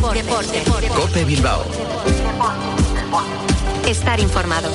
Cope Bilbao. Estar informado.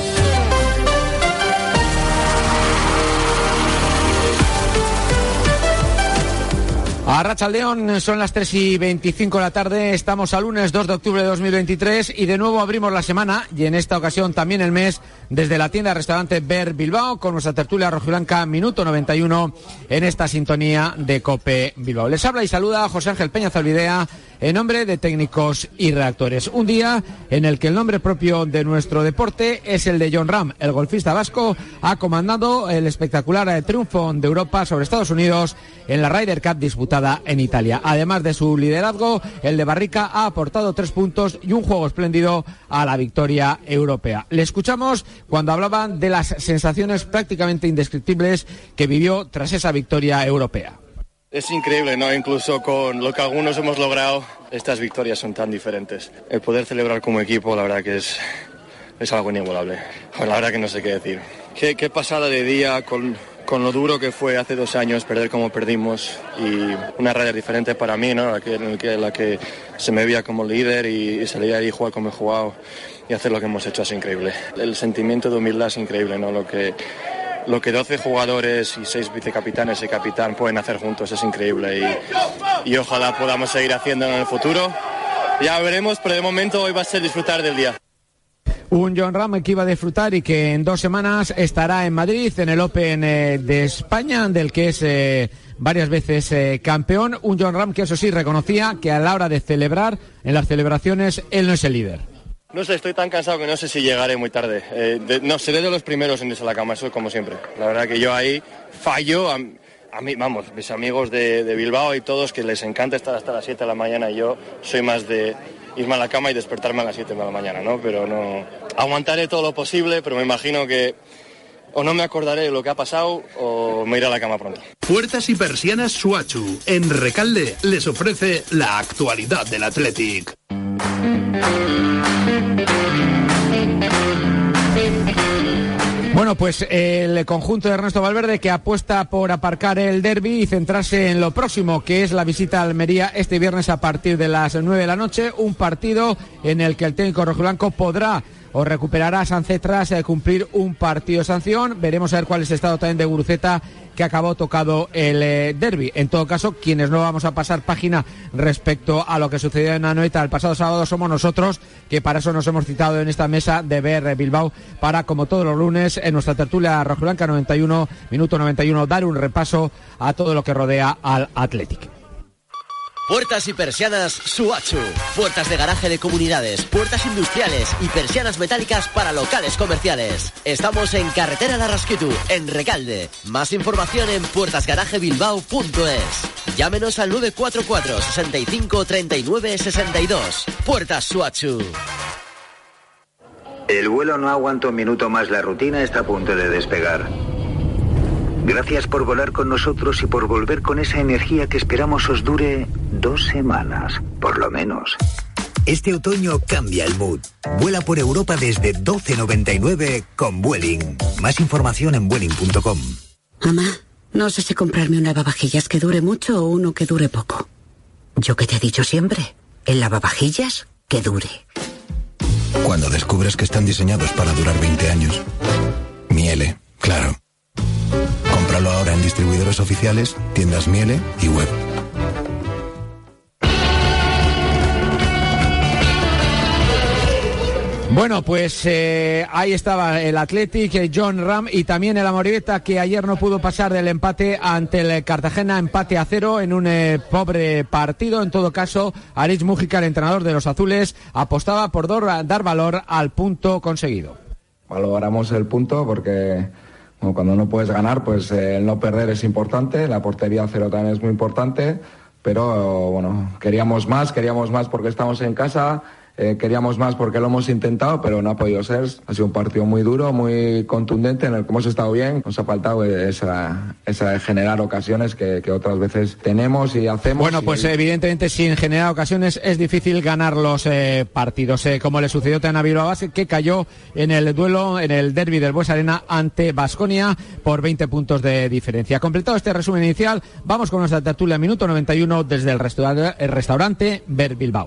A Rachaldeón son las 3 y 25 de la tarde, estamos al lunes 2 de octubre de 2023 y de nuevo abrimos la semana y en esta ocasión también el mes desde la tienda restaurante Ver Bilbao con nuestra tertulia rojiblanca minuto 91 en esta sintonía de Cope Bilbao. Les habla y saluda José Ángel Peña Zalvidea en nombre de técnicos y reactores. Un día en el que el nombre propio de nuestro deporte es el de John Ram. El golfista vasco ha comandado el espectacular triunfo de Europa sobre Estados Unidos en la Ryder Cup disputada en Italia. Además de su liderazgo, el de Barrica ha aportado tres puntos y un juego espléndido a la victoria europea. Le escuchamos cuando hablaban de las sensaciones prácticamente indescriptibles que vivió tras esa victoria europea. Es increíble, ¿no? Incluso con lo que algunos hemos logrado, estas victorias son tan diferentes. El poder celebrar como equipo, la verdad que es, es algo inigualable. la verdad que no sé qué decir. Qué, pasada de día con, con, lo duro que fue hace dos años perder como perdimos y una raya diferente para mí, ¿no? La que, en la que se me veía como líder y, y salía ahí jugar como he jugado y hacer lo que hemos hecho es increíble. El sentimiento de humildad es increíble, ¿no? Lo que lo que 12 jugadores y 6 vicecapitanes y capitán pueden hacer juntos es increíble y, y ojalá podamos seguir haciéndolo en el futuro. Ya veremos, pero de momento hoy va a ser disfrutar del día. Un John Ram que iba a disfrutar y que en dos semanas estará en Madrid en el Open eh, de España, del que es eh, varias veces eh, campeón. Un John Ram que eso sí reconocía que a la hora de celebrar, en las celebraciones, él no es el líder. No sé, estoy tan cansado que no sé si llegaré muy tarde. Eh, no, seré de los primeros en irse a la cama, eso como siempre. La verdad que yo ahí fallo. A, mí, vamos, mis amigos de, de, Bilbao y todos que les encanta estar hasta las 7 de la mañana y yo soy más de irme a la cama y despertarme a las 7 de la mañana, ¿no? Pero no... Aguantaré todo lo posible, pero me imagino que o no me acordaré de lo que ha pasado o me iré a la cama pronto. Puertas y persianas Suachu. En Recalde les ofrece la actualidad del Athletic. Bueno, pues el conjunto de Ernesto Valverde que apuesta por aparcar el derby y centrarse en lo próximo, que es la visita a Almería este viernes a partir de las 9 de la noche, un partido en el que el técnico rojiblanco podrá o recuperará a Sánchez tras eh, cumplir un partido de sanción. Veremos a ver cuál es el estado también de Guruceta que acabó tocado el eh, derby. En todo caso, quienes no vamos a pasar página respecto a lo que sucedió en Anoeta el pasado sábado somos nosotros, que para eso nos hemos citado en esta mesa de ver Bilbao para, como todos los lunes, en nuestra tertulia rojiblanca 91, minuto 91, dar un repaso a todo lo que rodea al Athletic. Puertas y persianas Suachu. Puertas de garaje de comunidades, puertas industriales y persianas metálicas para locales comerciales. Estamos en Carretera Larrasquitu, en Recalde. Más información en puertasgarajebilbao.es. Llámenos al 944 65 39 62. Puertas Suachu. El vuelo no aguanta un minuto más, la rutina está a punto de despegar. Gracias por volar con nosotros y por volver con esa energía que esperamos os dure dos semanas, por lo menos. Este otoño cambia el mood. Vuela por Europa desde 12.99 con Vueling. Más información en vueling.com. Mamá, no sé si comprarme un lavavajillas que dure mucho o uno que dure poco. Yo que te he dicho siempre, el lavavajillas que dure. Cuando descubres que están diseñados para durar 20 años. Miele, claro. Cómpralo ahora en distribuidores oficiales, tiendas Miele y web. Bueno, pues eh, ahí estaba el Athletic, eh, John Ram y también el Amoribeta que ayer no pudo pasar del empate ante el Cartagena, empate a cero en un eh, pobre partido. En todo caso, Aritz Mujica, el entrenador de los azules, apostaba por dar valor al punto conseguido. Valoramos el punto porque cuando no puedes ganar, pues eh, el no perder es importante, la portería cero también es muy importante, pero bueno, queríamos más, queríamos más porque estamos en casa, eh, queríamos más porque lo hemos intentado, pero no ha podido ser. Ha sido un partido muy duro, muy contundente, en el que hemos estado bien. Nos ha faltado esa, esa generar ocasiones que, que, otras veces tenemos y hacemos. Bueno, pues evidentemente sin generar ocasiones es difícil ganar los eh, partidos, eh, como le sucedió a Bilbao Basket, que cayó en el duelo, en el derby del Bues Arena ante Basconia por 20 puntos de diferencia. Completado este resumen inicial, vamos con nuestra tertulia minuto 91 desde el, restaurante, el restaurante Ver Bilbao.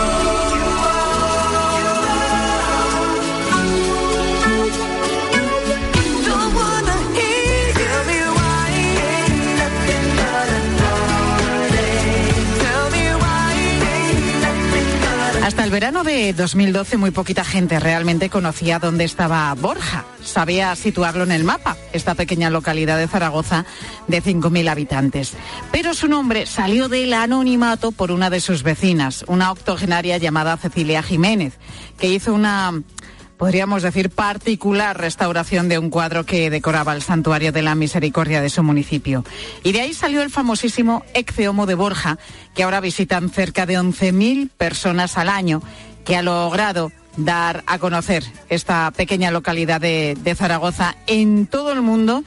Verano de 2012 muy poquita gente realmente conocía dónde estaba Borja. Sabía situarlo en el mapa, esta pequeña localidad de Zaragoza de 5.000 habitantes. Pero su nombre salió del anonimato por una de sus vecinas, una octogenaria llamada Cecilia Jiménez, que hizo una podríamos decir, particular restauración de un cuadro que decoraba el santuario de la misericordia de su municipio. Y de ahí salió el famosísimo Exeomo de Borja, que ahora visitan cerca de 11.000 personas al año, que ha logrado dar a conocer esta pequeña localidad de Zaragoza en todo el mundo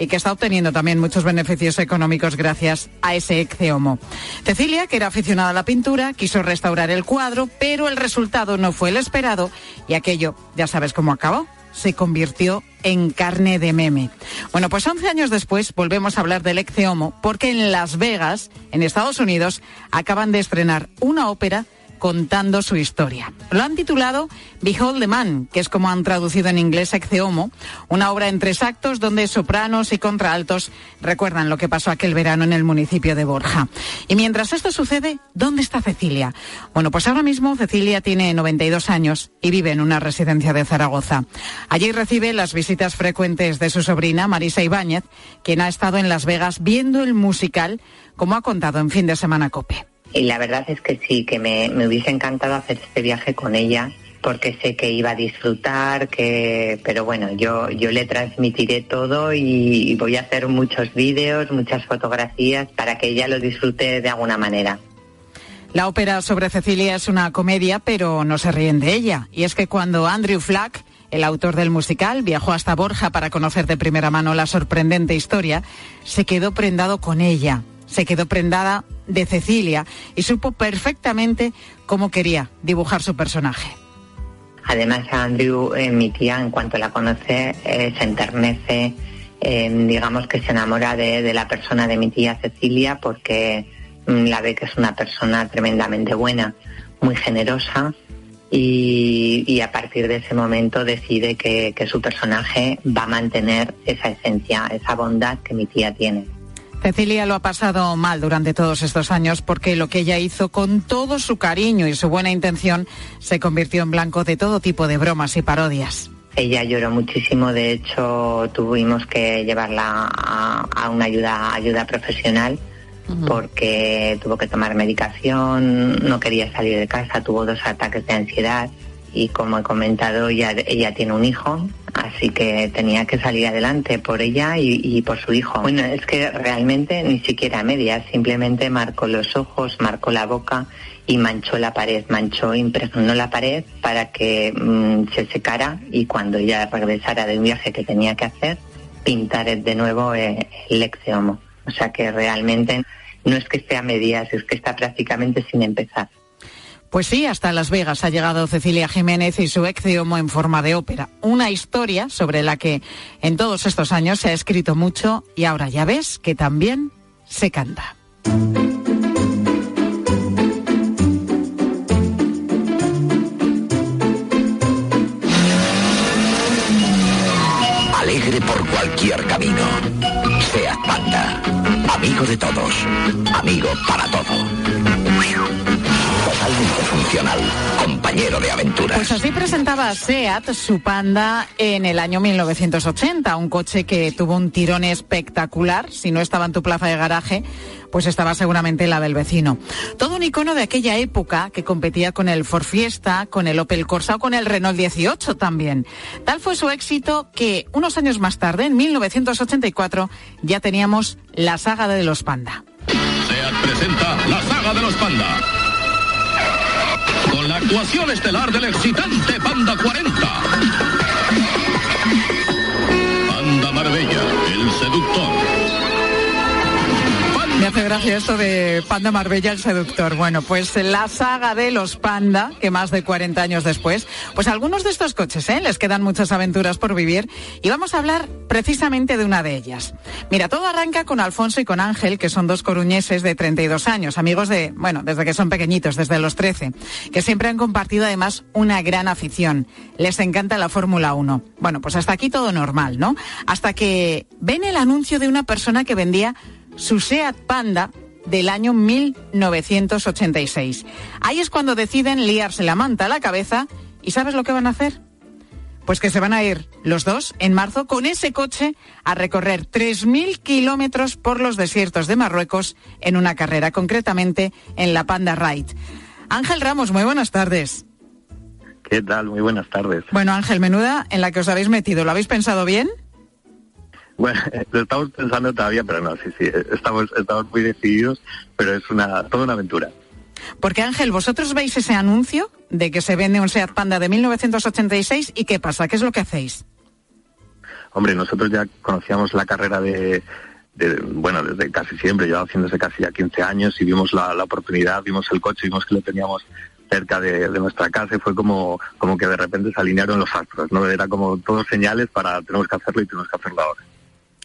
y que está obteniendo también muchos beneficios económicos gracias a ese exeomo. Cecilia, que era aficionada a la pintura, quiso restaurar el cuadro, pero el resultado no fue el esperado y aquello, ya sabes cómo acabó se convirtió en carne de meme. Bueno, pues 11 años después volvemos a hablar del Exeomo porque en Las Vegas, en Estados Unidos, acaban de estrenar una ópera contando su historia. Lo han titulado Behold the Man, que es como han traducido en inglés Exeomo, una obra en tres actos donde sopranos y contraaltos recuerdan lo que pasó aquel verano en el municipio de Borja. Y mientras esto sucede, ¿dónde está Cecilia? Bueno, pues ahora mismo Cecilia tiene 92 años y vive en una residencia de Zaragoza. Allí recibe las visitas frecuentes de su sobrina Marisa Ibáñez, quien ha estado en Las Vegas viendo el musical, como ha contado en fin de semana COPE. Y la verdad es que sí, que me, hubiese encantado hacer este viaje con ella porque sé que iba a disfrutar, que, pero bueno, yo, yo le transmitiré todo y voy a hacer muchos vídeos, muchas fotografías para que ella lo disfrute de alguna manera. La ópera sobre Cecilia es una comedia, pero no se ríen de ella. Y es que cuando Andrew Flack, el autor del musical, viajó hasta Borja para conocer de primera mano la sorprendente historia, se quedó prendado con ella, se quedó prendada de Cecilia y supo perfectamente cómo quería dibujar su personaje. Además, Andrew, eh, mi tía, en cuanto la conoce, eh, se enternece, eh, digamos que se enamora de, la persona de mi tía Cecilia porque mm, la ve que es una persona tremendamente buena, muy generosa y, a partir de ese momento decide que su personaje va a mantener esa esencia, esa bondad que mi tía tiene. Cecilia lo ha pasado mal durante todos estos años porque lo que ella hizo con todo su cariño y su buena intención se convirtió en blanco de todo tipo de bromas y parodias. Ella lloró muchísimo, de hecho tuvimos que llevarla a, a una ayuda, ayuda profesional uh -huh. porque tuvo que tomar medicación, no quería salir de casa, tuvo dos ataques de ansiedad y como he comentado, ella, ella tiene un hijo, así que tenía que salir adelante por ella y, por su hijo. Bueno, es que realmente ni siquiera a medias, simplemente marcó los ojos, marcó la boca y manchó la pared, manchó, impregnó la pared para que mmm, se secara y cuando ella regresara de un viaje que tenía que hacer, pintar de nuevo eh, el exeomo. O sea que realmente no es que esté a medias, es que está prácticamente sin empezar. Pues sí, hasta Las Vegas ha llegado Cecilia Jiménez y su exeomo en forma de ópera. Una historia sobre la que en todos estos años se ha escrito mucho y ahora ya ves que también se canta. Alegre por cualquier camino. Seat Panda. Amigo de todos. Amigo para todo totalmente funcional, compañero de aventuras. Pues así presentaba SEAT su Panda en el año 1980, un coche que tuvo un tirón espectacular, si no estaba en tu plaza de garaje, pues estaba seguramente la del vecino. Todo un icono de aquella época que competía con el Ford Fiesta, con el Opel Corsa o con el Renault 18 también. Tal fue su éxito que unos años más tarde, en 1984, ya teníamos la saga de los Panda. SEAT presenta la saga de los Panda con la actuación estelar del excitante Panda 40. Panda Marbella, el seductor. Hace gracia esto de Panda Marbella el seductor. Bueno, pues la saga de los Panda, que más de 40 años después, pues algunos de estos coches, ¿eh? Les quedan muchas aventuras por vivir y vamos a hablar precisamente de una de ellas. Mira, todo arranca con Alfonso y con Ángel, que son dos coruñeses de 32 años, amigos de, bueno, desde que son pequeñitos, desde los 13, que siempre han compartido además una gran afición. Les encanta la Fórmula 1. Bueno, pues hasta aquí todo normal, ¿no? Hasta que ven el anuncio de una persona que vendía su Seat Panda del año 1986. Ahí es cuando deciden liarse la manta a la cabeza y ¿sabes lo que van a hacer? Pues que se van a ir los dos en marzo con ese coche a recorrer 3.000 kilómetros por los desiertos de Marruecos en una carrera, concretamente en la Panda Ride. Ángel Ramos, muy buenas tardes. ¿Qué tal? Muy buenas tardes. Bueno, Ángel, menuda en la que os habéis metido. ¿Lo habéis pensado bien? Bueno, lo estamos pensando todavía, pero no, sí, sí, estamos, estamos muy decididos, pero es una toda una aventura. Porque Ángel, vosotros veis ese anuncio de que se vende un Seat Panda de 1986 y qué pasa, qué es lo que hacéis. Hombre, nosotros ya conocíamos la carrera de, bueno, desde casi siempre, llevaba haciéndose casi ya 15 años y vimos la, oportunidad, vimos el coche, vimos que lo teníamos cerca de, nuestra casa y fue como, como que de repente se alinearon los astros, ¿no? Era como todos señales para tenemos que hacerlo y tenemos que hacerlo ahora.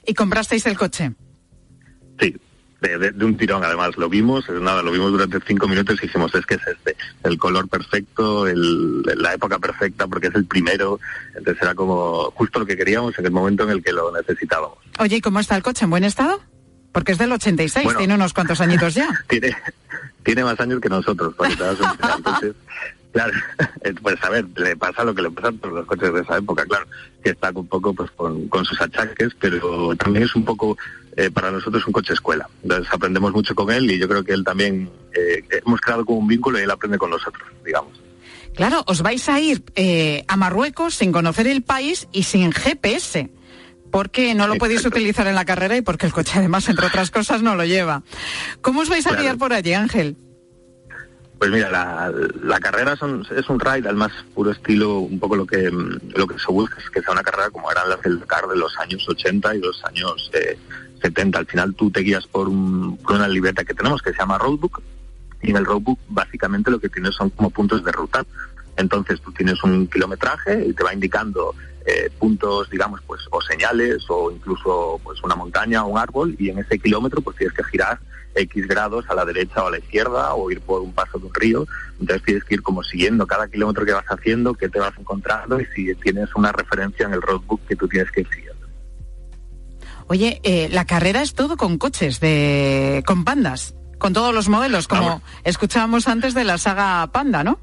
¿Y comprasteis el coche? Sí, de, un tirón además. Lo vimos, nada, lo vimos durante cinco minutos y dijimos, es que es este, el color perfecto, la época perfecta porque es el primero. Entonces era como justo lo que queríamos en el momento en el que lo necesitábamos. Oye, ¿y cómo está el coche? ¿En buen estado? Porque es del 86, tiene unos cuantos añitos ya. tiene, tiene más años que nosotros, para que te Entonces, Claro, pues a ver, le pasa lo que le pasa a todos los coches de esa época, claro, que está un poco pues con, sus achaques, pero también es un poco eh, para nosotros un coche escuela. Entonces aprendemos mucho con él y yo creo que él también eh, hemos creado como un vínculo y él aprende con nosotros, digamos. Claro, os vais a ir eh, a Marruecos sin conocer el país y sin GPS porque no lo podéis utilizar en la carrera y porque el coche además, entre otras cosas, no lo lleva. ¿Cómo os vais a guiar por allí, Ángel? Pues mira, la, carrera son, es un ride al más puro estilo, un poco lo que lo que se busca es que sea una carrera como eran las del Dakar de los años 80 y los años 70. Eh, al final tú te guías por, una libreta que tenemos que se llama Roadbook y en el Roadbook básicamente lo que tienes son como puntos de ruta. Entonces tú tienes un kilometraje y te va indicando eh, puntos, digamos, pues o señales o incluso pues una montaña o un árbol y en ese kilómetro pues tienes que girar X grados a la derecha o a la izquierda o ir por un paso de un río. Entonces tienes que ir como siguiendo cada kilómetro que vas haciendo, qué te vas encontrando y si tienes una referencia en el roadbook que tú tienes que ir siguiendo. Oye, eh, la carrera es todo con coches, de con pandas, con todos los modelos, como escuchábamos antes de la saga Panda, ¿no?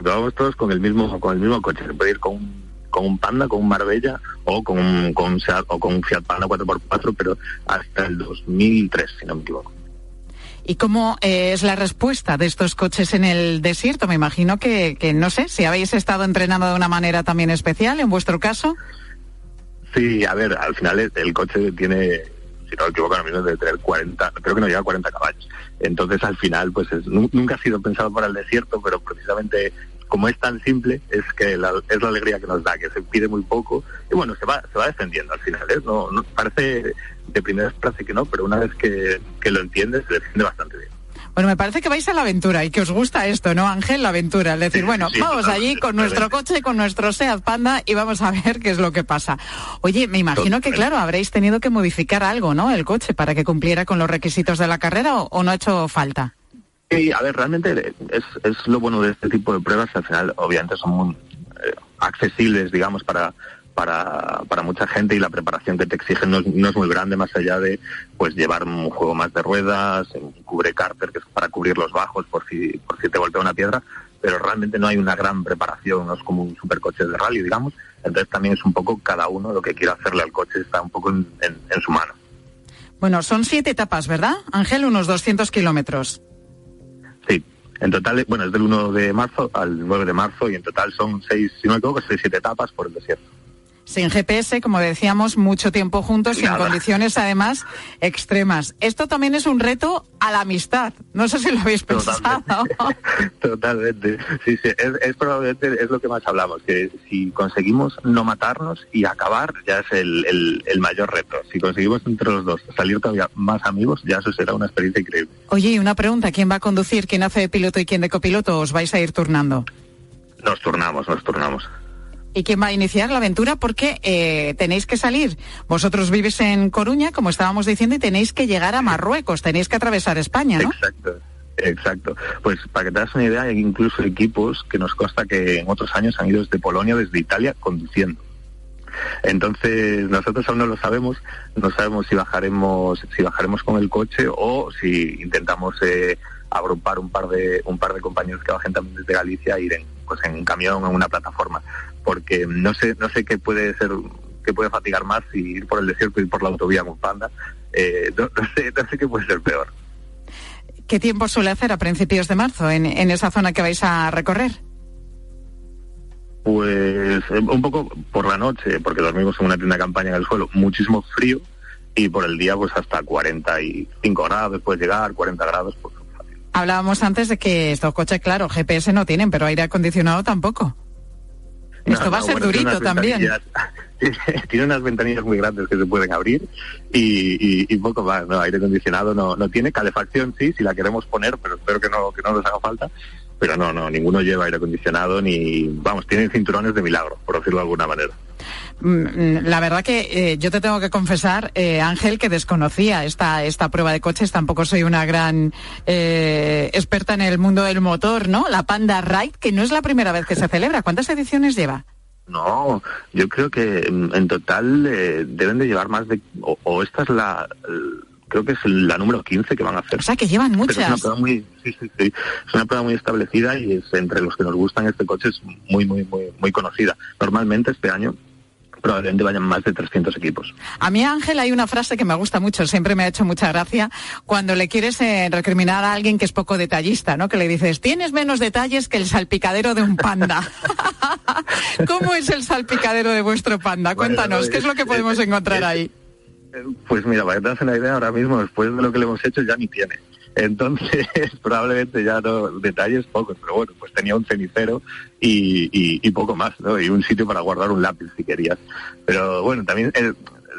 Vamos todos con el mismo con el mismo coche. Se puede ir con un con un Panda, con un Marbella o con un, con un, Seat, o con un Fiat Panda 4x4, pero hasta el 2003, si no me equivoco. ¿Y cómo eh, es la respuesta de estos coches en el desierto? Me imagino que, que, no sé, si habéis estado entrenando de una manera también especial, en vuestro caso. Sí, a ver, al final el, coche tiene, si no me equivoco, ahora mismo de tener 40, creo que no llega a 40 caballos. Entonces, al final, pues nunca ha sido pensado para el desierto, pero precisamente como es tan simple, es que es la alegría que nos da, que se pide muy poco y bueno, se va, se va defendiendo al final. ¿eh? No, parece de primera frase que no, pero una vez que, lo entiendes, se defiende bastante bien. Bueno, me parece que vais a la aventura y que os gusta esto, ¿no, Ángel? La aventura. Es decir, bueno, vamos allí con nuestro coche, con nuestro SEAT Panda y vamos a ver qué es lo que pasa. Oye, me imagino que, claro, habréis tenido que modificar algo, ¿no? El coche para que cumpliera con los requisitos de la carrera o no ha hecho falta. Sí, a ver, realmente es, es lo bueno de este tipo de pruebas, al final obviamente son muy eh, accesibles, digamos, para, para, para mucha gente y la preparación que te exigen no, es muy grande, más allá de pues llevar un juego más de ruedas, cubre cárter que es para cubrir los bajos por si, por si te golpea una piedra, pero realmente no hay una gran preparación, no es como un supercoche de rally, digamos, entonces también es un poco cada uno lo que quiera hacerle al coche está un poco en, en su mano. Bueno, son siete etapas, ¿verdad? Ángel, unos 200 kilómetros. Sí, en total, bueno, es del 1 de marzo al 9 de marzo y en total son seis, si no me equivoco, seis, siete etapas por el desierto. Sin GPS, como decíamos, mucho tiempo juntos y en condiciones además extremas. Esto también es un reto a la amistad. No sé si lo habéis pensado. Totalmente. Sí, sí. Es, probablemente es lo que más hablamos, que si conseguimos no matarnos y acabar ya es el, el mayor reto. Si conseguimos entre los dos salir todavía más amigos, ya eso será una experiencia increíble. Oye, y una pregunta, ¿quién va a conducir? ¿Quién hace de piloto y quién de copiloto? ¿Os vais a ir turnando? Nos turnamos, nos turnamos. ¿Y quién va a iniciar la aventura? Porque eh, tenéis que salir. Vosotros vivís en Coruña, como estábamos diciendo, y tenéis que llegar a Marruecos, tenéis que atravesar España, ¿no? Exacto. Exacto. Pues para que te das una idea, hay incluso equipos que nos consta que en otros años han ido desde Polonia, desde Italia, conduciendo. Entonces nosotros aún no lo sabemos, no sabemos si bajaremos, si bajaremos con el coche o si intentamos eh, agrupar un par de un par de compañeros que bajen también desde Galicia e ir en, pues en un camión o en una plataforma porque no sé no sé qué puede ser qué puede fatigar más si ir por el desierto y ir por la autovía con panda eh, no, sé no sé qué puede ser peor ¿Qué tiempo suele hacer a principios de marzo en, en esa zona que vais a recorrer? Pues eh, un poco por la noche, porque dormimos en una tienda de campaña en el suelo, muchísimo frío y por el día pues hasta 45 grados puede llegar, 40 grados, pues Hablábamos antes de que estos coches, claro, GPS no tienen, pero aire acondicionado tampoco. Esto va a ser durito también. tiene unas ventanillas muy grandes que se pueden abrir y, poco más. No, aire acondicionado no, no tiene. Calefacción sí, si la queremos poner, pero espero que no, que no nos haga falta. Pero no, no, ninguno lleva aire acondicionado ni, vamos, tienen cinturones de milagro, por decirlo de alguna manera. Mm, mm, la verdad que eh, yo te tengo que confesar, eh, Ángel, que desconocía esta, esta prueba de coches. Tampoco soy una gran eh, experta en el mundo del motor, ¿no? La Panda Ride, que no es la primera vez que se celebra. ¿Cuántas ediciones lleva? No, yo creo que mm, en total deben de llevar más de... O, esta es la... Creo que es la número 15 que van a hacer. O sea, que llevan muchas. es una prueba muy, sí, sí, sí. Es una prueba muy establecida y es entre los que nos gustan este coche es muy, muy, muy, muy conocida. Normalmente este año probablemente vayan más de 300 equipos. A mí, Ángel, hay una frase que me gusta mucho, siempre me ha hecho mucha gracia, cuando le quieres eh, recriminar a alguien que es poco detallista, ¿no? Que le dices, tienes menos detalles que el salpicadero de un panda. ¿Cómo es el salpicadero de vuestro panda? Cuéntanos, ¿qué es lo que podemos encontrar ahí? Pues mira, para que te hagas una idea, ahora mismo, después de lo que le hemos hecho, ya ni tiene. Entonces, probablemente ya no detalles pocos, pero bueno, pues tenía un cenicero y, poco más, ¿no? Y un sitio para guardar un lápiz si querías. Pero bueno, también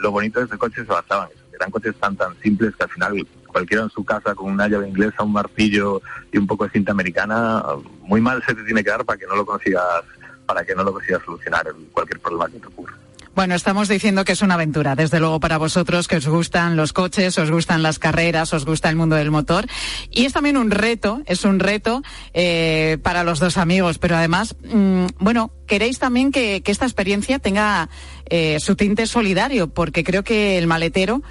lo bonito de este coche se basaba en eso, eran coches tan tan simples que al final cualquiera en su casa con una llave inglesa, un martillo y un poco de cinta americana, muy mal se te tiene que dar para que no lo consigas, para que no lo consigas solucionar cualquier problema que te ocurra. Bueno, estamos diciendo que es una aventura, desde luego para vosotros que os gustan los coches, os gustan las carreras, os gusta el mundo del motor. Y es también un reto, es un reto eh, para los dos amigos, pero además, mm, bueno, queréis también que, esta experiencia tenga eh, su tinte solidario, porque creo que el maletero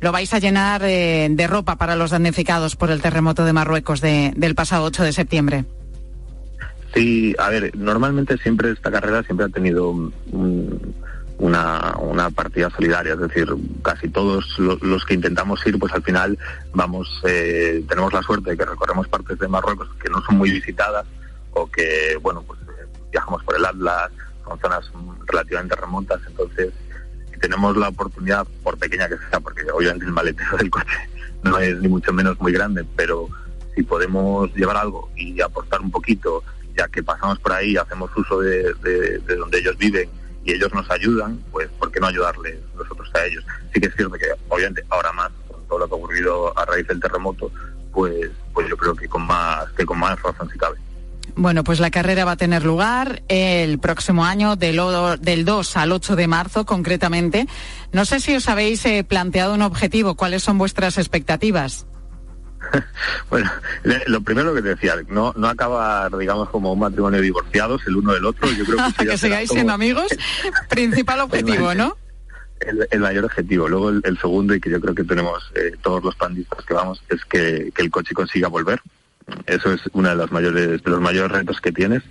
lo vais a llenar eh, de ropa para los damnificados por el terremoto de Marruecos del pasado 8 de septiembre. Sí, a ver, normalmente siempre esta carrera siempre ha tenido un, una, una partida solidaria, es decir, casi todos los, que intentamos ir, pues al final vamos, eh, tenemos la suerte de que recorremos partes de Marruecos que no son muy visitadas o que, bueno, pues eh, viajamos por el Atlas, son zonas relativamente remotas, entonces si tenemos la oportunidad, por pequeña que sea, porque obviamente el maletero del coche no es ni mucho menos muy grande, pero si podemos llevar algo y aportar un poquito, ya que pasamos por ahí, hacemos uso de, de donde ellos viven y ellos nos ayudan, pues ¿por qué no ayudarles nosotros a ellos? Sí que es cierto que obviamente ahora más, con todo lo que ha ocurrido a raíz del terremoto, pues, pues yo creo que con más, que con más razón si cabe. Bueno, pues la carrera va a tener lugar el próximo año, del, del 2 al 8 de marzo concretamente. No sé si os habéis eh, planteado un objetivo, ¿cuáles son vuestras expectativas? bueno, lo primero que te decía, no, no acabar, digamos, como un matrimonio divorciados el uno del otro. Yo creo que, que sigáis siendo amigos, principal objetivo, ¿no? El, mayor objetivo. Luego el, segundo, y que yo creo que tenemos eh, todos los pandistas que vamos, es que, el coche consiga volver. Eso es uno de los mayores, de los mayores retos que tienes.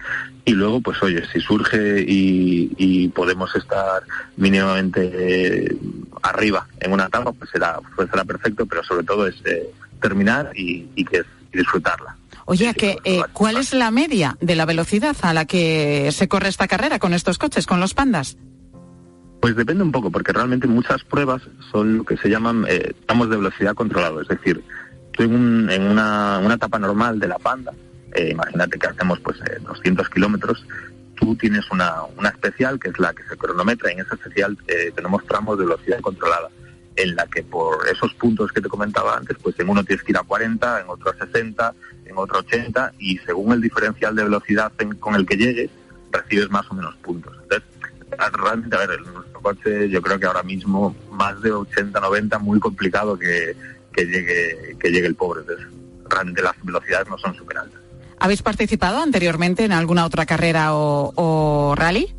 Y luego, pues oye, si surge y, podemos estar mínimamente eh, arriba en una etapa, pues será, pues será perfecto, pero sobre todo es eh, terminar y, que, disfrutarla. Oye, que, eh, ¿cuál es la media de la velocidad a la que se corre esta carrera con estos coches, con los pandas? Pues depende un poco, porque realmente muchas pruebas son lo que se llaman eh, tramos de velocidad controlado. Es decir, tú en, una, etapa normal de la panda, eh, imagínate que hacemos pues 200 kilómetros, tú tienes una, una especial que es la que se cronometra. En esa especial tenemos tramos de velocidad controlada en la que por esos puntos que te comentaba antes, pues en uno tienes que ir a 40, en otro a 60, en otro a 80 y según el diferencial de velocidad con el que llegues, recibes más o menos puntos. Entonces, realmente, a ver, en nuestro coche yo creo que ahora mismo más de 80, 90, muy complicado que, llegue que llegue el pobre. Entonces, realmente las velocidades no son súper altas. ¿Habéis participado anteriormente en alguna otra carrera o, o rally?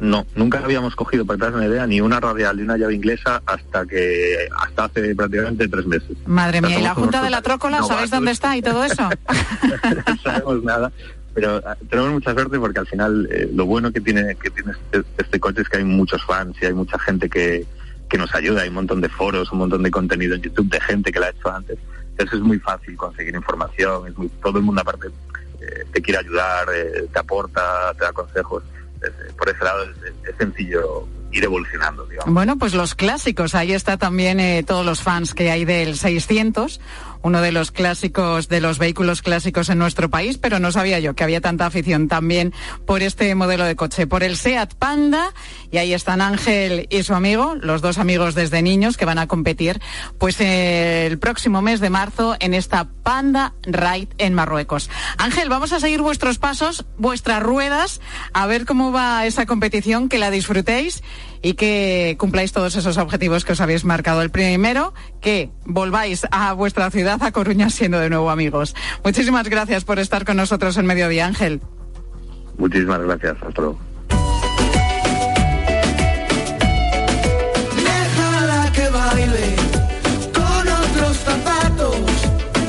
No, nunca habíamos cogido, para tener una idea, ni una radial ni una llave inglesa hasta que hasta hace prácticamente tres meses. Madre mía, ¿y la Junta de la Trócola, sabéis dónde está y todo eso? no sabemos nada, pero ah, tenemos mucha suerte porque al final eh, lo bueno que tiene que tiene este, este, coche es que hay muchos fans y hay mucha gente que, que nos ayuda, hay un montón de foros, un montón de contenido en YouTube de gente que la ha hecho antes. Entonces es muy fácil conseguir información, es muy, todo el mundo aparte eh, te quiere ayudar, eh, te aporta, te da consejos por ese lado es, sencillo ir evolucionando. Digamos. Bueno, pues los clásicos, ahí está también eh, todos los fans que hay del 600 uno de los clásicos, de los vehículos clásicos en nuestro país, pero no sabía yo que había tanta afición también por este modelo de coche, por el Seat Panda, y ahí están Ángel y su amigo, los dos amigos desde niños que van a competir, pues el próximo mes de marzo en esta Panda Ride en Marruecos. Ángel, vamos a seguir vuestros pasos, vuestras ruedas, a ver cómo va esa competición, que la disfrutéis y que cumpláis todos esos objetivos que os habéis marcado. El primero, que volváis a vuestra ciudad, a Coruña, siendo de nuevo amigos. Muchísimas gracias por estar con nosotros en Mediodía, Ángel. Muchísimas gracias. Hasta luego.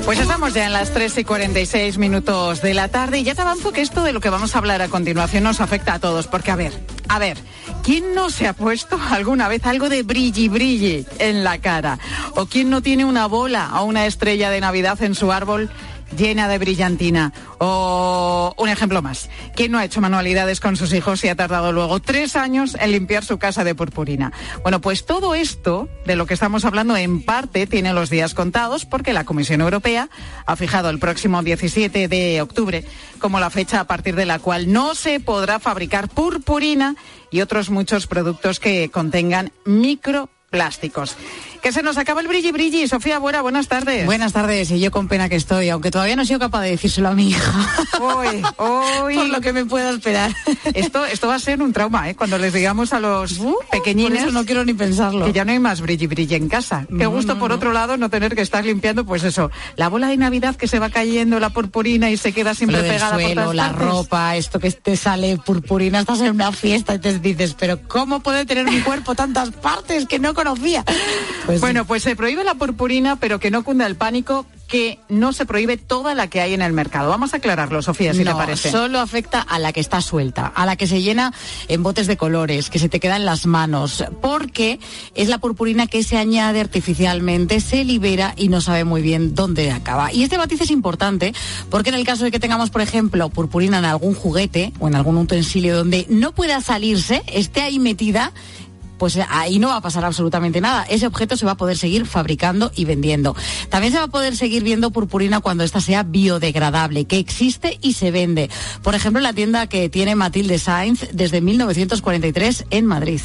Pues estamos ya en las 3 y 46 minutos de la tarde y ya te avanzo que esto de lo que vamos a hablar a continuación nos afecta a todos, porque a ver, a ver, ¿quién no se ha puesto alguna vez algo de brilli brilli en la cara? ¿O quién no tiene una bola o una estrella de Navidad en su árbol llena de brillantina. O un ejemplo más, ¿quién no ha hecho manualidades con sus hijos y ha tardado luego tres años en limpiar su casa de purpurina? Bueno, pues todo esto de lo que estamos hablando en parte tiene los días contados porque la Comisión Europea ha fijado el próximo 17 de octubre como la fecha a partir de la cual no se podrá fabricar purpurina y otros muchos productos que contengan microplásticos que se nos acaba el brilli brilli. Sofía Buena, buenas tardes. Buenas tardes, y yo con pena que estoy, aunque todavía no he sido capaz de decírselo a mi hija. Hoy, hoy. Por lo que me pueda esperar. Esto, esto va a ser un trauma, ¿eh? Cuando les digamos a los uh, pequeñines. eso no quiero ni pensarlo. Que ya no hay más brilli brilli en casa. Qué gusto, por otro lado, no tener que estar limpiando, pues eso, la bola de Navidad que se va cayendo, la purpurina y se queda siempre pegada suelo, por la ropa, esto que te sale purpurina, estás en una fiesta y te dices, pero ¿cómo puede tener mi cuerpo tantas partes que no conocía? Pues bueno, pues se prohíbe la purpurina, pero que no cunda el pánico, que no se prohíbe toda la que hay en el mercado. Vamos a aclararlo, Sofía, si no, te parece. Solo afecta a la que está suelta, a la que se llena en botes de colores, que se te queda en las manos, porque es la purpurina que se añade artificialmente, se libera y no sabe muy bien dónde acaba. Y este matiz es importante porque en el caso de que tengamos, por ejemplo, purpurina en algún juguete o en algún utensilio donde no pueda salirse, esté ahí metida, pues ahí no va a pasar absolutamente nada. Ese objeto se va a poder seguir fabricando y vendiendo. También se va a poder seguir viendo purpurina cuando esta sea biodegradable, que existe y se vende. Por ejemplo, la tienda que tiene Matilde Sainz desde 1943 en Madrid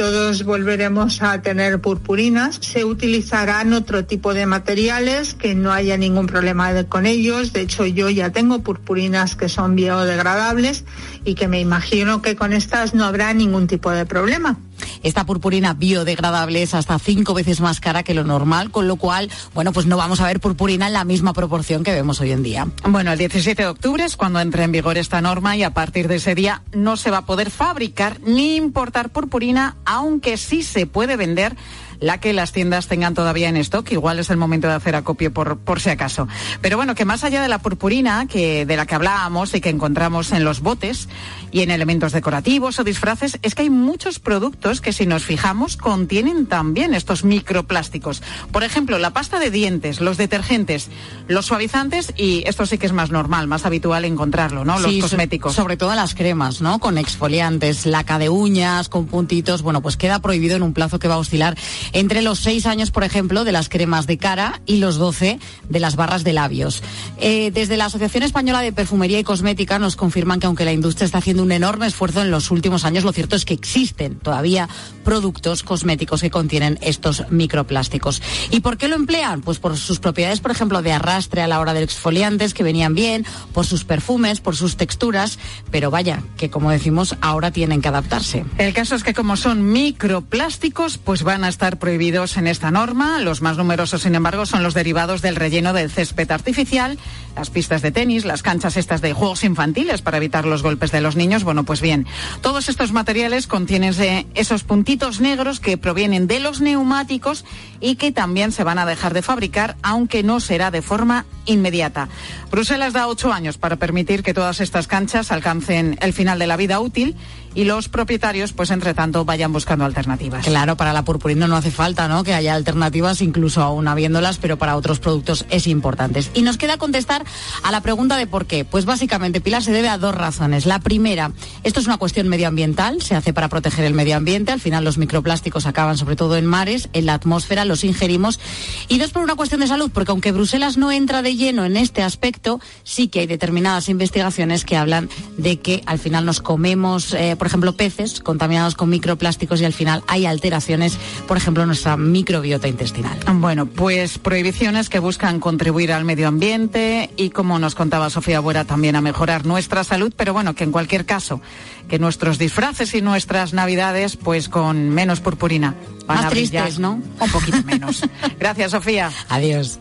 todos volveremos a tener purpurinas. Se utilizarán otro tipo de materiales que no haya ningún problema con ellos. De hecho, yo ya tengo purpurinas que son biodegradables y que me imagino que con estas no habrá ningún tipo de problema. Esta purpurina biodegradable es hasta cinco veces más cara que lo normal, con lo cual, bueno, pues no vamos a ver purpurina en la misma proporción que vemos hoy en día. Bueno, el 17 de octubre es cuando entre en vigor esta norma y a partir de ese día no se va a poder fabricar ni importar purpurina, aunque sí se puede vender la que las tiendas tengan todavía en stock. Igual es el momento de hacer acopio por, por si acaso. Pero bueno, que más allá de la purpurina, que, de la que hablábamos y que encontramos en los botes, Y en elementos decorativos o disfraces es que hay muchos productos que si nos fijamos contienen también estos microplásticos. Por ejemplo, la pasta de dientes, los detergentes, los suavizantes y esto sí que es más normal, más habitual encontrarlo, ¿no? Los Sí, cosméticos. sobre todo las cremas, ¿no? Con exfoliantes, laca de uñas, con puntitos. Bueno, pues queda prohibido en un plazo que va a oscilar entre los seis años, por ejemplo, de las cremas de cara y los 12 de las barras de labios. Eh, desde la Asociación Española de Perfumería y Cosmética nos confirman que aunque la industria está haciendo un enorme esfuerzo en los últimos años, lo cierto es que existen todavía productos cosméticos que contienen estos microplásticos. ¿Y por qué lo emplean? Pues por sus propiedades, por ejemplo, de arrastre a la hora de exfoliantes que venían bien, por sus perfumes, por sus texturas, pero vaya, que como decimos, ahora tienen que adaptarse. El caso es que como son microplásticos, pues van a estar prohibidos en esta norma. Los más numerosos, sin embargo, son los derivados del relleno del césped artificial, las pistas de tenis, las canchas estas de juegos infantiles para evitar los golpes de los niños. Bueno, pues bien, todos estos materiales contienen esos puntitos negros que provienen de los neumáticos y que también se van a dejar de fabricar, aunque no será de forma inmediata. Bruselas da ocho años para permitir que todas estas canchas alcancen el final de la vida útil y los propietarios, pues entre tanto, vayan buscando alternativas. Claro, para la purpurina no hace falta, ¿no? Que haya alternativas, incluso aún habiéndolas, pero para otros productos es importante. Y nos queda contestar a la pregunta de por qué. Pues básicamente, Pilar, se debe a dos razones. La primera, esto es una cuestión medioambiental, se hace para proteger el medio ambiente. Al final los microplásticos acaban sobre todo en mares, en la atmósfera, los ingerimos. Y dos, por una cuestión de salud, porque aunque Bruselas no entra de lleno en este aspecto, sí que hay determinadas investigaciones que hablan de que al final nos comemos, eh, por ejemplo, peces contaminados con microplásticos y al final hay alteraciones, por ejemplo, en nuestra microbiota intestinal. Bueno, pues prohibiciones que buscan contribuir al medio ambiente y, como nos contaba Sofía Buera, también a mejorar nuestra salud, pero bueno, que en cualquier caso, que nuestros disfraces y nuestras navidades, pues con menos purpurina. Van Más a brillar tristes, ¿no? Un poquito menos. Gracias, Sofía. Adiós.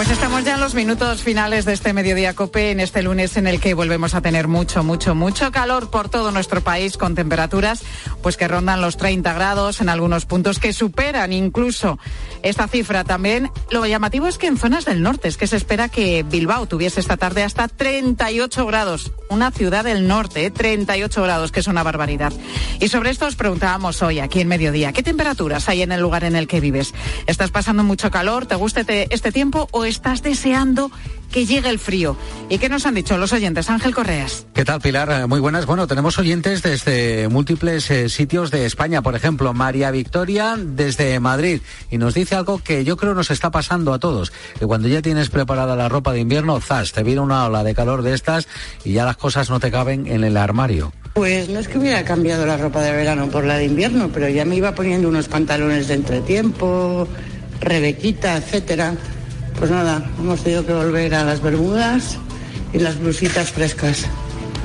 Pues estamos ya en los minutos finales de este mediodía cope, en este lunes en el que volvemos a tener mucho, mucho, mucho calor por todo nuestro país con temperaturas pues que rondan los 30 grados en algunos puntos que superan incluso esta cifra también. Lo llamativo es que en zonas del norte es que se espera que Bilbao tuviese esta tarde hasta 38 grados, una ciudad del norte, ¿eh? 38 grados, que es una barbaridad. Y sobre esto os preguntábamos hoy aquí en mediodía, ¿qué temperaturas hay en el lugar en el que vives? ¿Estás pasando mucho calor? ¿Te gusta este, este tiempo o estás deseando que llegue el frío? ¿Y qué nos han dicho los oyentes? Ángel Correas. ¿Qué tal, Pilar? Eh, Muy buenas. Bueno, tenemos oyentes desde múltiples eh, sitios de España. Por ejemplo, María Victoria desde Madrid. Y nos dice algo que yo creo nos está pasando a todos. Que cuando ya tienes preparada la ropa de invierno, zas, te viene una ola de calor de estas y ya las cosas no te caben en el armario. Pues no es que hubiera cambiado la ropa de verano por la de invierno, pero ya me iba poniendo unos pantalones de entretiempo, rebequita, etcétera. Pues nada, hemos tenido que volver a las bermudas y las blusitas frescas.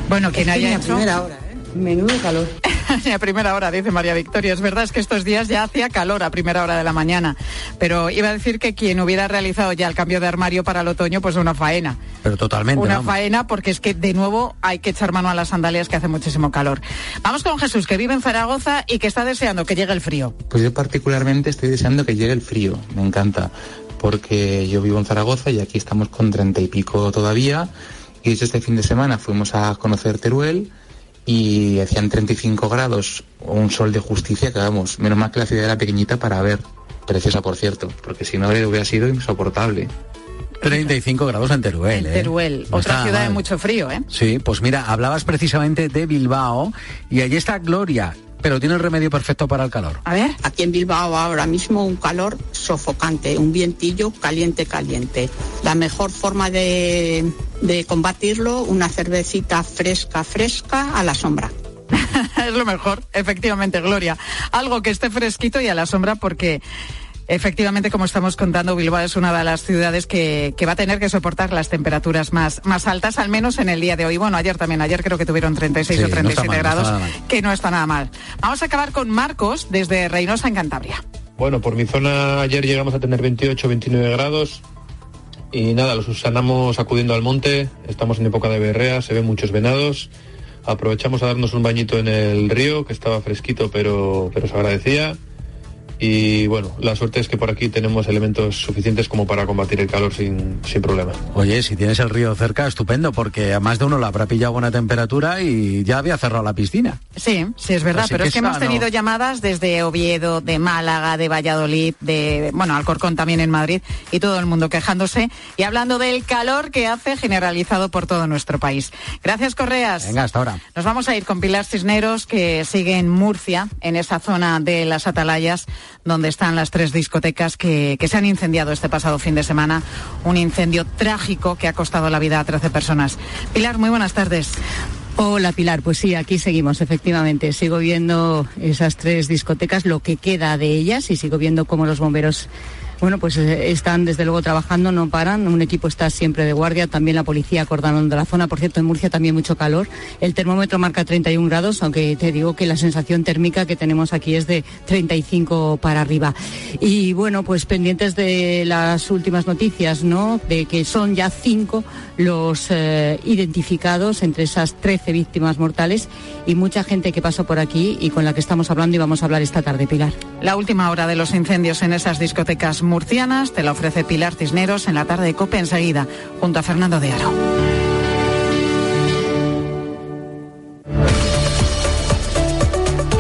Bueno, quien haya hecho- primera hora, ¿eh? Menudo calor. a primera hora, dice María Victoria. Es verdad es que estos días ya hacía calor a primera hora de la mañana. Pero iba a decir que quien hubiera realizado ya el cambio de armario para el otoño, pues una faena. Pero totalmente. Una vamos. faena porque es que de nuevo hay que echar mano a las sandalias que hace muchísimo calor. Vamos con Jesús, que vive en Zaragoza y que está deseando que llegue el frío. Pues yo particularmente estoy deseando que llegue el frío, me encanta, porque yo vivo en Zaragoza y aquí estamos con treinta y pico todavía. Y de hecho este fin de semana fuimos a conocer Teruel y hacían 35 grados, un sol de justicia que vamos, menos mal que la ciudad era pequeñita para ver, preciosa por cierto, porque si no hubiera sido insoportable. 35 grados en Teruel. ¿eh? Teruel, No otra ciudad de mucho frío, ¿eh? Sí, pues mira, hablabas precisamente de Bilbao y allí está Gloria, pero tiene el remedio perfecto para el calor. A ver. Aquí en Bilbao ahora mismo un calor sofocante, un vientillo caliente, caliente. La mejor forma de, de combatirlo, una cervecita fresca, fresca a la sombra. es lo mejor, efectivamente, Gloria. Algo que esté fresquito y a la sombra porque... Efectivamente, como estamos contando, Bilbao es una de las ciudades que, que va a tener que soportar las temperaturas más, más altas, al menos en el día de hoy. Bueno, ayer también, ayer creo que tuvieron 36 Sí, o no está 37 mal, no grados, mal. que no está nada mal. Vamos a acabar con Marcos desde Reynosa, en Cantabria. Bueno, por mi zona ayer llegamos a tener 28, 29 grados y nada, los usanamos acudiendo al monte, estamos en época de berrea, se ven muchos venados, aprovechamos a darnos un bañito en el río, que estaba fresquito pero, pero se agradecía y bueno, la suerte es que por aquí tenemos elementos suficientes como para combatir el calor sin, sin problema. Oye, si tienes el río cerca, estupendo, porque a más de uno la habrá pillado buena temperatura y ya había cerrado la piscina. Sí, sí, es verdad, Así pero que es que hemos tenido llamadas desde Oviedo, de Málaga, de Valladolid, de, bueno, Alcorcón también en Madrid, y todo el mundo quejándose y hablando del calor que hace generalizado por todo nuestro país. Gracias, Correas. Venga, hasta ahora. Nos vamos a ir con Pilar Cisneros, que sigue en Murcia, en esa zona de las Atalayas, donde están las tres discotecas que, que se han incendiado este pasado fin de semana. Un incendio trágico que ha costado la vida a 13 personas. Pilar, muy buenas tardes. Hola Pilar, pues sí, aquí seguimos, efectivamente. Sigo viendo esas tres discotecas, lo que queda de ellas, y sigo viendo cómo los bomberos, bueno, pues eh, están desde luego trabajando, no paran. Un equipo está siempre de guardia, también la policía acordando la zona. Por cierto, en Murcia también mucho calor. El termómetro marca 31 grados, aunque te digo que la sensación térmica que tenemos aquí es de 35 para arriba. Y bueno, pues pendientes de las últimas noticias, ¿no? De que son ya cinco los eh, identificados entre esas 13 víctimas mortales y mucha gente que pasó por aquí y con la que estamos hablando y vamos a hablar esta tarde, Pilar. La última hora de los incendios en esas discotecas murcianas te la ofrece Pilar Cisneros en la tarde de Cope enseguida, junto a Fernando de Aro.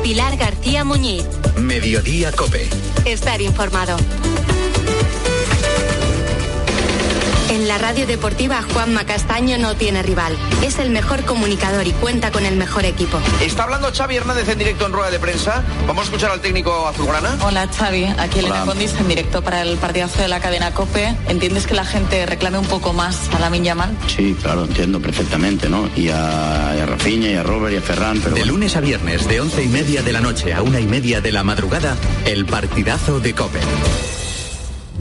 Pilar García Muñiz. Mediodía Cope. Estar informado. En la radio deportiva Juanma Castaño no tiene rival. Es el mejor comunicador y cuenta con el mejor equipo. Está hablando Xavi Hernández en directo en rueda de prensa. Vamos a escuchar al técnico azulgrana. Hola Xavi, aquí Elena Hola. Condis en directo para el partidazo de la cadena COPE. ¿Entiendes que la gente reclame un poco más a la Yamal? Sí, claro, entiendo perfectamente, ¿no? Y a, y a Rafinha, y a Robert, y a Ferran, pero... De bueno. lunes a viernes, de once y media de la noche a una y media de la madrugada, el partidazo de Cope.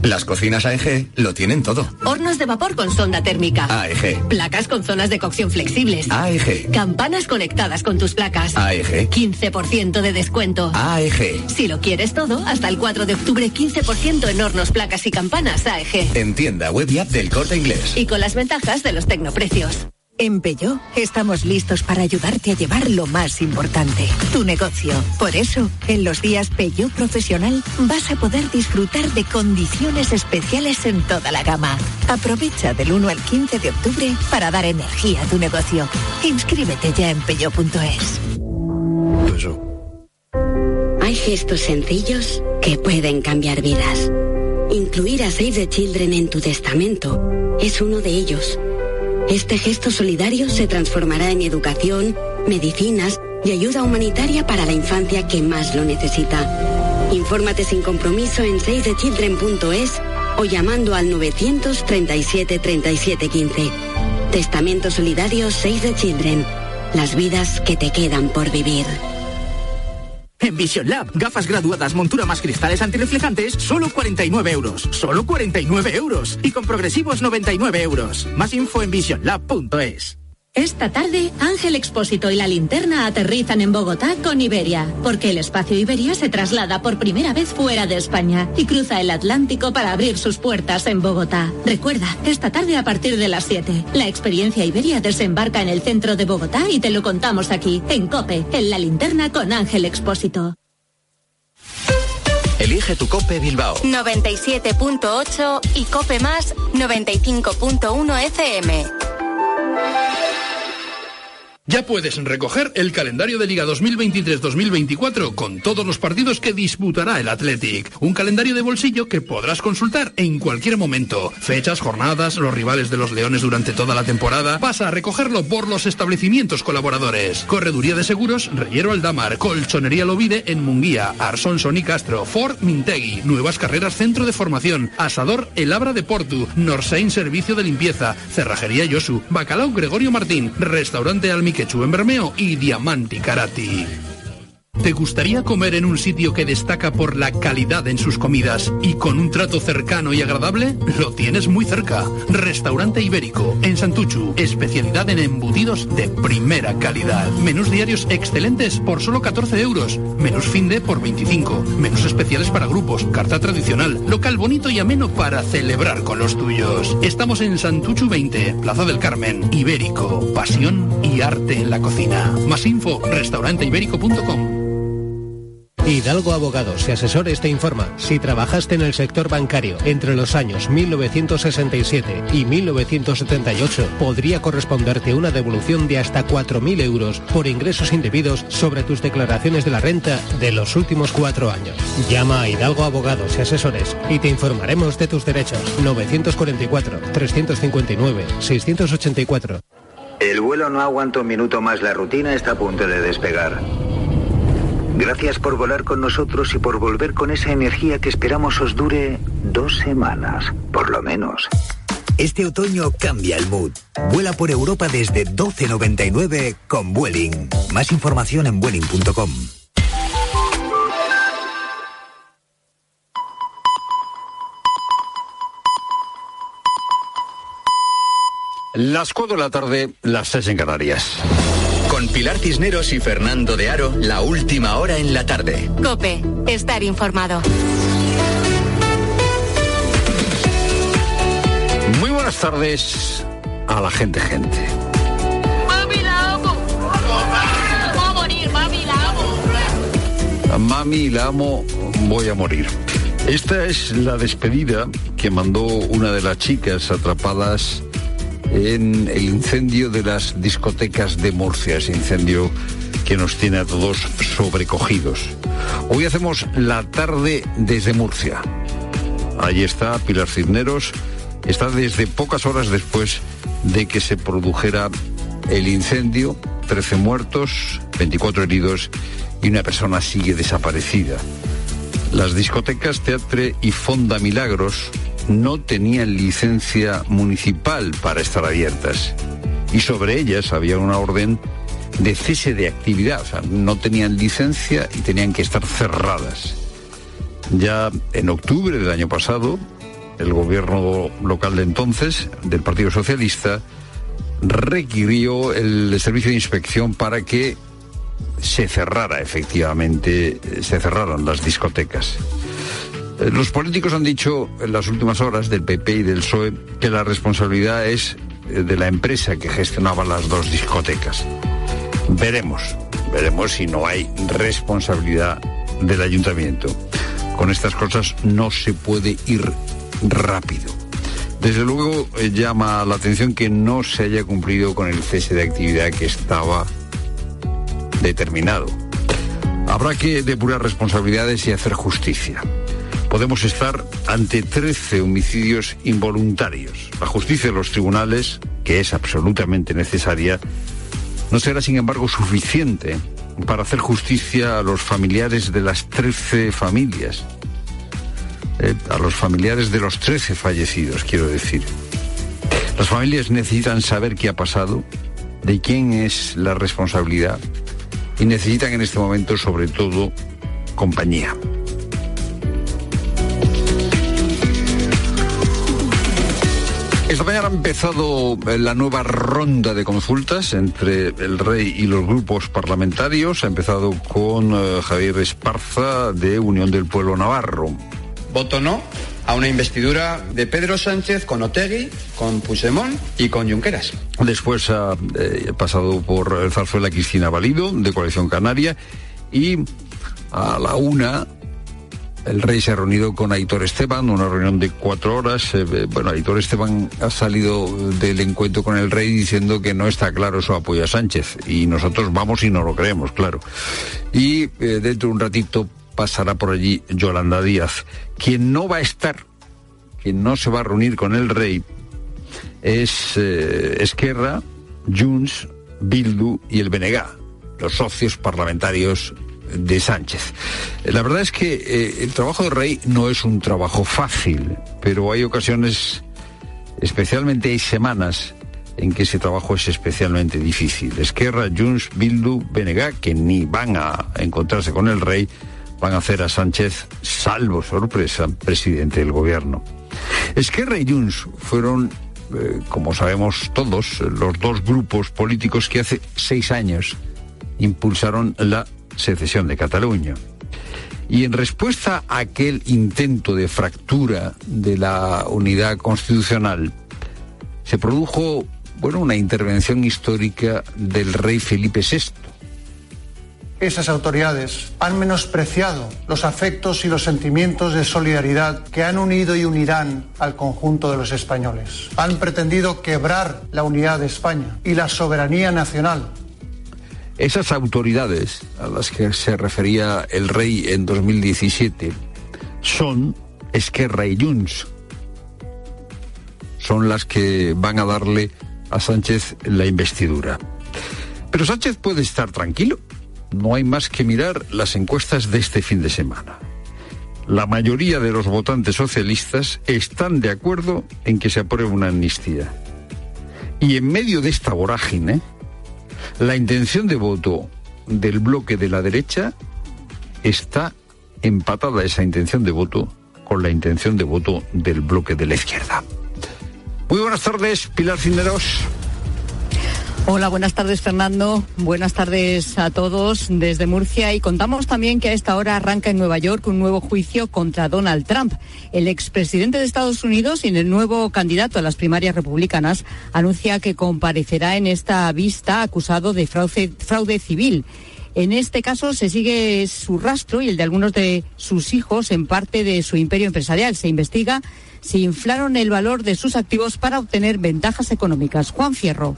Las cocinas AEG lo tienen todo. Hornos de vapor con sonda térmica. AEG. Placas con zonas de cocción flexibles. AEG. Campanas conectadas con tus placas. AEG. 15% de descuento. AEG. Si lo quieres todo, hasta el 4 de octubre 15% en hornos, placas y campanas AEG. En tienda web y app del corte inglés. Y con las ventajas de los tecnoprecios. En Peugeot estamos listos para ayudarte a llevar lo más importante, tu negocio. Por eso, en los días Peugeot Profesional vas a poder disfrutar de condiciones especiales en toda la gama. Aprovecha del 1 al 15 de octubre para dar energía a tu negocio. Inscríbete ya en peugeot.es. Hay gestos sencillos que pueden cambiar vidas. Incluir a Save the Children en tu testamento es uno de ellos. Este gesto solidario se transformará en educación, medicinas y ayuda humanitaria para la infancia que más lo necesita. Infórmate sin compromiso en savethechildren.es o llamando al 937 37 15. Testamento solidario Save the Children. Las vidas que te quedan por vivir. En Vision Lab, gafas graduadas, montura más cristales antirreflejantes, solo 49 euros. Solo 49 euros. Y con progresivos 99 euros. Más info en visionlab.es. Esta tarde, Ángel Expósito y la linterna aterrizan en Bogotá con Iberia, porque el espacio Iberia se traslada por primera vez fuera de España y cruza el Atlántico para abrir sus puertas en Bogotá. Recuerda, esta tarde a partir de las 7, la experiencia Iberia desembarca en el centro de Bogotá y te lo contamos aquí, en COPE, en la linterna con Ángel Expósito. Elige tu Cope Bilbao. 97.8 y Cope Más 95.1 FM. Ya puedes recoger el calendario de Liga 2023-2024 con todos los partidos que disputará el Athletic. Un calendario de bolsillo que podrás consultar en cualquier momento. Fechas, jornadas, los rivales de los Leones durante toda la temporada. Pasa a recogerlo por los establecimientos colaboradores. Correduría de Seguros, Reyero Aldamar, Colchonería Lovide en Munguía, Arson Sony Castro, Ford Mintegui, Nuevas Carreras Centro de Formación, Asador El Abra de Portu, Norsein Servicio de Limpieza, Cerrajería Yosu, Bacalao Gregorio Martín, Restaurante Almiquechu en Bermeo y Diamanti Karati. ¿Te gustaría comer en un sitio que destaca por la calidad en sus comidas y con un trato cercano y agradable? Lo tienes muy cerca. Restaurante Ibérico, en Santuchu. Especialidad en embutidos de primera calidad. Menús diarios excelentes por solo 14 euros. Menús fin de por 25. Menús especiales para grupos. Carta tradicional. Local bonito y ameno para celebrar con los tuyos. Estamos en Santuchu 20, Plaza del Carmen. Ibérico. Pasión y arte en la cocina. Más info, restauranteibérico.com. Hidalgo Abogados y Asesores te informa, si trabajaste en el sector bancario entre los años 1967 y 1978, podría corresponderte una devolución de hasta 4.000 euros por ingresos indebidos sobre tus declaraciones de la renta de los últimos cuatro años. Llama a Hidalgo Abogados y Asesores y te informaremos de tus derechos. 944-359-684. El vuelo no aguanta un minuto más, la rutina está a punto de despegar. Gracias por volar con nosotros y por volver con esa energía que esperamos os dure dos semanas, por lo menos. Este otoño cambia el mood. Vuela por Europa desde 12.99 con Vueling. Más información en vueling.com. Las 4 de la tarde, las 6 en Canarias. Con Pilar Cisneros y Fernando de Aro, la última hora en la tarde. Cope, estar informado. Muy buenas tardes a la gente, gente. Mami, la amo. Voy a morir, mami, la amo. Mami, la amo, voy a morir. Esta es la despedida que mandó una de las chicas atrapadas en el incendio de las discotecas de Murcia, ese incendio que nos tiene a todos sobrecogidos. Hoy hacemos la tarde desde Murcia. Allí está Pilar Cisneros, está desde pocas horas después de que se produjera el incendio, 13 muertos, 24 heridos y una persona sigue desaparecida. Las discotecas Teatre y Fonda Milagros no tenían licencia municipal para estar abiertas y sobre ellas había una orden de cese de actividad, o sea, no tenían licencia y tenían que estar cerradas. Ya en octubre del año pasado, el gobierno local de entonces, del Partido Socialista, requirió el servicio de inspección para que se cerrara efectivamente, se cerraran las discotecas. Los políticos han dicho en las últimas horas del PP y del PSOE que la responsabilidad es eh, de la empresa que gestionaba las dos discotecas. Veremos, veremos si no hay responsabilidad del ayuntamiento. Con estas cosas no se puede ir rápido. Desde luego eh, llama la atención que no se haya cumplido con el cese de actividad que estaba determinado. Habrá que depurar responsabilidades y hacer justicia. Podemos estar ante 13 homicidios involuntarios. La justicia de los tribunales, que es absolutamente necesaria, no será sin embargo suficiente para hacer justicia a los familiares de las 13 familias. Eh, a los familiares de los 13 fallecidos, quiero decir. Las familias necesitan saber qué ha pasado, de quién es la responsabilidad y necesitan en este momento sobre todo compañía. Esta mañana ha empezado eh, la nueva ronda de consultas entre el rey y los grupos parlamentarios. Ha empezado con eh, Javier Esparza de Unión del Pueblo Navarro. Voto no a una investidura de Pedro Sánchez con Otegui, con Puigdemont y con Junqueras. Después ha eh, pasado por eh, Zarzuela Cristina Valido, de Coalición Canaria, y a la una el rey se ha reunido con Aitor Esteban, una reunión de cuatro horas. Eh, eh, bueno, Aitor Esteban ha salido del encuentro con el rey diciendo que no está claro su apoyo a Sánchez. Y nosotros vamos y no lo creemos, claro. Y eh, dentro de un ratito pasará por allí Yolanda Díaz. Quien no va a estar, quien no se va a reunir con el rey, es Esquerra, Junts, Bildu y el Benegá, los socios parlamentarios de Sánchez. La verdad es que eh, el trabajo del rey no es un trabajo fácil, pero hay ocasiones, especialmente hay semanas, en que ese trabajo es especialmente difícil. Esquerra, Junts, Bildu, Benegá, que ni van a encontrarse con el rey, van a hacer a Sánchez, salvo sorpresa, presidente del gobierno. Esquerra y Junts fueron, eh, como sabemos todos, los dos grupos políticos que hace seis años impulsaron la secesión de Cataluña. Y en respuesta a aquel intento de fractura de la unidad constitucional, se produjo, bueno, una intervención histórica del rey Felipe VI. esas autoridades han menospreciado los afectos y los sentimientos de solidaridad que han unido y unirán al conjunto de los españoles. Han pretendido quebrar la unidad de España y la soberanía nacional. Esas autoridades a las que se refería el rey en 2017 son Esquerra y Junts. Son las que van a darle a Sánchez la investidura. Pero Sánchez puede estar tranquilo no hay más que mirar las encuestas de este fin de semana. La mayoría de los votantes socialistas están de acuerdo en que se apruebe una amnistía. Y en medio de esta vorágine, la intención de voto del bloque de la derecha está empatada esa intención de voto con la intención de voto del bloque de la izquierda. Muy buenas tardes, Pilar Cineros. Hola, buenas tardes Fernando. Buenas tardes a todos desde Murcia y contamos también que a esta hora arranca en Nueva York un nuevo juicio contra Donald Trump. El expresidente de Estados Unidos y el nuevo candidato a las primarias republicanas anuncia que comparecerá en esta vista acusado de fraude, fraude civil. En este caso se sigue su rastro y el de algunos de sus hijos en parte de su imperio empresarial. Se investiga si inflaron el valor de sus activos para obtener ventajas económicas. Juan Fierro.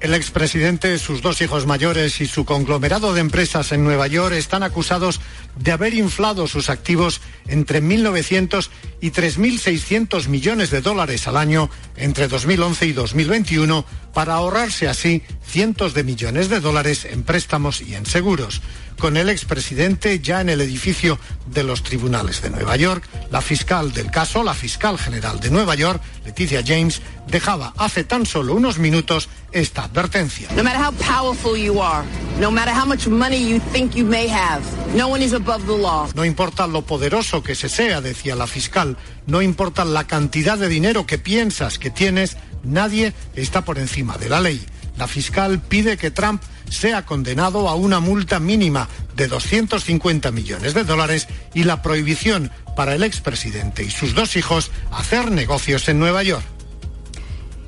El expresidente, sus dos hijos mayores y su conglomerado de empresas en Nueva York están acusados de haber inflado sus activos entre 1.900 y 3.600 millones de dólares al año entre 2011 y 2021 para ahorrarse así cientos de millones de dólares en préstamos y en seguros con el expresidente ya en el edificio de los tribunales de Nueva York. La fiscal del caso, la fiscal general de Nueva York, Leticia James, dejaba hace tan solo unos minutos esta advertencia. No matter how powerful you are, no matter how much money you think you may have, no one is above the law. No importa lo poderoso que se sea, decía la fiscal, no importa la cantidad de dinero que piensas que tienes, nadie está por encima de la ley. La fiscal pide que Trump sea condenado a una multa mínima de 250 millones de dólares y la prohibición para el expresidente y sus dos hijos hacer negocios en Nueva York.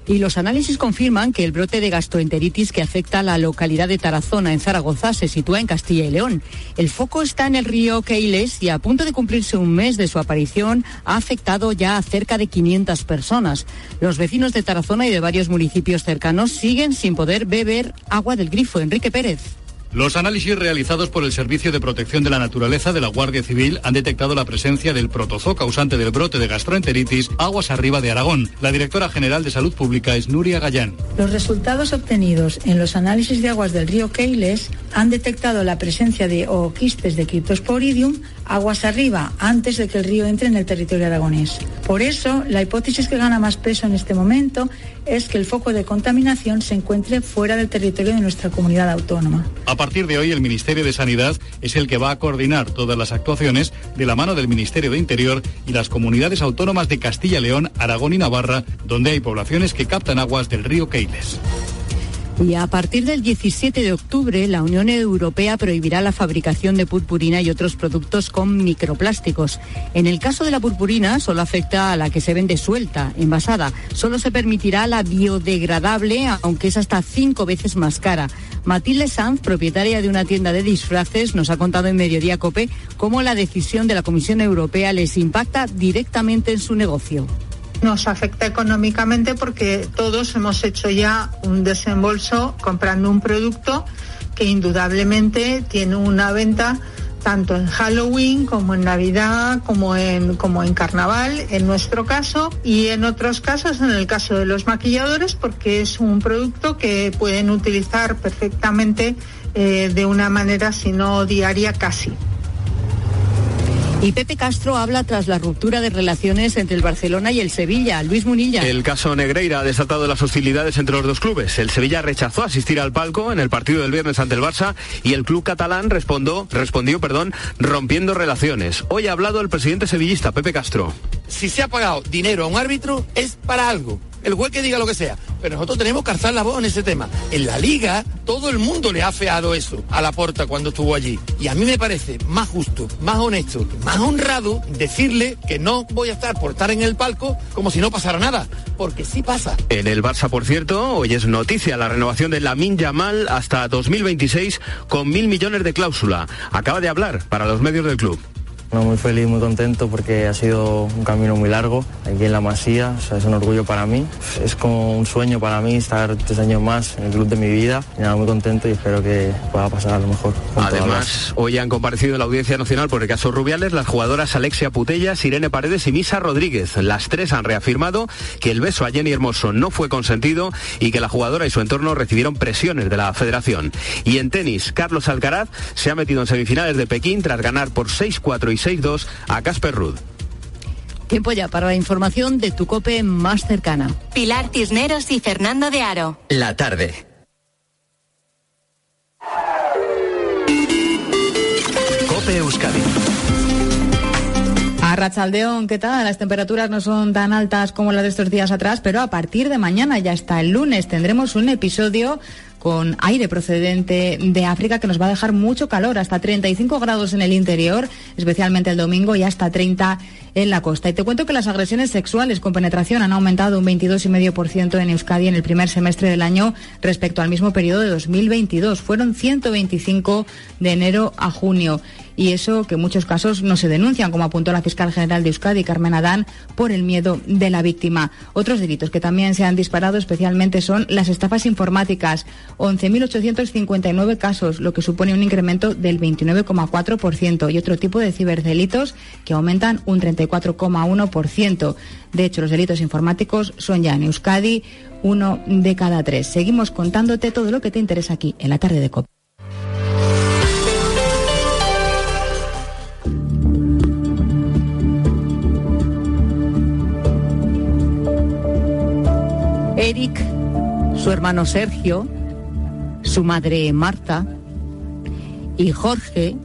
Y los análisis confirman que el brote de gastroenteritis que afecta a la localidad de Tarazona, en Zaragoza, se sitúa en Castilla y León. El foco está en el río Keiles y a punto de cumplirse un mes de su aparición ha afectado ya a cerca de 500 personas. Los vecinos de Tarazona y de varios municipios cercanos siguen sin poder beber agua del grifo. Enrique Pérez. Los análisis realizados por el Servicio de Protección de la Naturaleza de la Guardia Civil han detectado la presencia del protozoo causante del brote de gastroenteritis aguas arriba de Aragón. La directora general de Salud Pública es Nuria Gallán. Los resultados obtenidos en los análisis de aguas del río Keiles han detectado la presencia de ooquistes de Cryptosporidium aguas arriba antes de que el río entre en el territorio aragonés. Por eso, la hipótesis que gana más peso en este momento es que el foco de contaminación se encuentre fuera del territorio de nuestra comunidad autónoma. A partir de hoy, el Ministerio de Sanidad es el que va a coordinar todas las actuaciones de la mano del Ministerio de Interior y las comunidades autónomas de Castilla, León, Aragón y Navarra, donde hay poblaciones que captan aguas del río Keiles. Y a partir del 17 de octubre, la Unión Europea prohibirá la fabricación de purpurina y otros productos con microplásticos. En el caso de la purpurina, solo afecta a la que se vende suelta, envasada. Solo se permitirá la biodegradable, aunque es hasta cinco veces más cara. Matilde Sanz, propietaria de una tienda de disfraces, nos ha contado en Mediodía Cope cómo la decisión de la Comisión Europea les impacta directamente en su negocio. Nos afecta económicamente porque todos hemos hecho ya un desembolso comprando un producto que indudablemente tiene una venta tanto en Halloween como en Navidad, como en, como en Carnaval, en nuestro caso, y en otros casos, en el caso de los maquilladores, porque es un producto que pueden utilizar perfectamente eh, de una manera, si no diaria, casi. Y Pepe Castro habla tras la ruptura de relaciones entre el Barcelona y el Sevilla. Luis Munilla. El caso Negreira ha desatado las hostilidades entre los dos clubes. El Sevilla rechazó asistir al palco en el partido del viernes ante el Barça y el club catalán respondió, respondió perdón, rompiendo relaciones. Hoy ha hablado el presidente sevillista, Pepe Castro. Si se ha pagado dinero a un árbitro es para algo el juez que diga lo que sea. Pero nosotros tenemos que alzar la voz en ese tema. En la liga, todo el mundo le ha feado eso a la porta cuando estuvo allí. Y a mí me parece más justo, más honesto, más honrado decirle que no voy a estar por estar en el palco como si no pasara nada. Porque sí pasa. En el Barça, por cierto, hoy es noticia la renovación de la Yamal hasta 2026 con mil millones de cláusula. Acaba de hablar para los medios del club. Muy feliz, muy contento porque ha sido un camino muy largo aquí en la Masía, es un orgullo para mí, es como un sueño para mí estar tres años más en el club de mi vida y nada, muy contento y espero que pueda pasar a lo mejor. Además, hoy han comparecido en la Audiencia Nacional por el caso Rubiales las jugadoras Alexia Putellas, Irene Paredes y Misa Rodríguez. Las tres han reafirmado que el beso a Jenny Hermoso no fue consentido y que la jugadora y su entorno recibieron presiones de la federación. Y en tenis, Carlos Alcaraz se ha metido en semifinales de Pekín tras ganar por 6-4 y 6-2 a Casper Ruud. Tiempo ya para la información de tu cope más cercana. Pilar Tisneros y Fernando de Aro. La tarde. Cope Euskadi. A Rachaldeón, ¿qué tal? Las temperaturas no son tan altas como las de estos días atrás, pero a partir de mañana y hasta el lunes tendremos un episodio con aire procedente de África que nos va a dejar mucho calor, hasta 35 grados en el interior, especialmente el domingo, y hasta 30 en la costa. Y te cuento que las agresiones sexuales con penetración han aumentado un 22,5% en Euskadi en el primer semestre del año respecto al mismo periodo de 2022. Fueron 125 de enero a junio y eso que muchos casos no se denuncian, como apuntó la fiscal general de Euskadi, Carmen Adán, por el miedo de la víctima. Otros delitos que también se han disparado especialmente son las estafas informáticas, 11.859 casos, lo que supone un incremento del 29,4%, y otro tipo de ciberdelitos que aumentan un 34,1%. De hecho, los delitos informáticos son ya en Euskadi uno de cada tres. Seguimos contándote todo lo que te interesa aquí en la tarde de COP. Eric, su hermano Sergio, su madre Marta, y Jorge,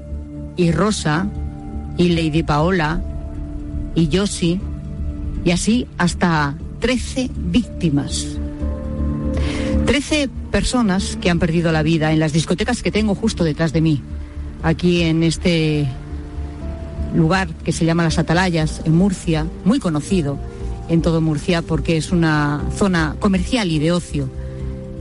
y Rosa, y Lady Paola, y Josie, y así hasta 13 víctimas. 13 personas que han perdido la vida en las discotecas que tengo justo detrás de mí, aquí en este lugar que se llama Las Atalayas, en Murcia, muy conocido en todo Murcia porque es una zona comercial y de ocio,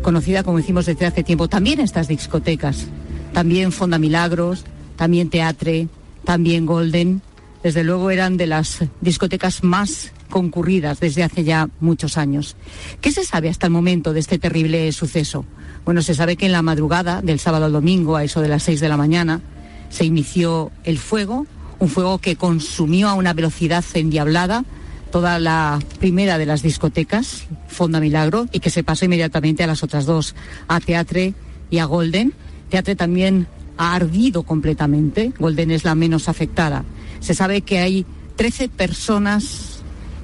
conocida como decimos desde hace tiempo. También estas discotecas, también Fonda Milagros, también Teatre, también Golden, desde luego eran de las discotecas más concurridas desde hace ya muchos años. ¿Qué se sabe hasta el momento de este terrible suceso? Bueno, se sabe que en la madrugada del sábado al domingo, a eso de las seis de la mañana, se inició el fuego, un fuego que consumió a una velocidad endiablada toda la primera de las discotecas, Fonda Milagro, y que se pasó inmediatamente a las otras dos, a Teatre y a Golden. Teatre también ha ardido completamente, Golden es la menos afectada. Se sabe que hay 13 personas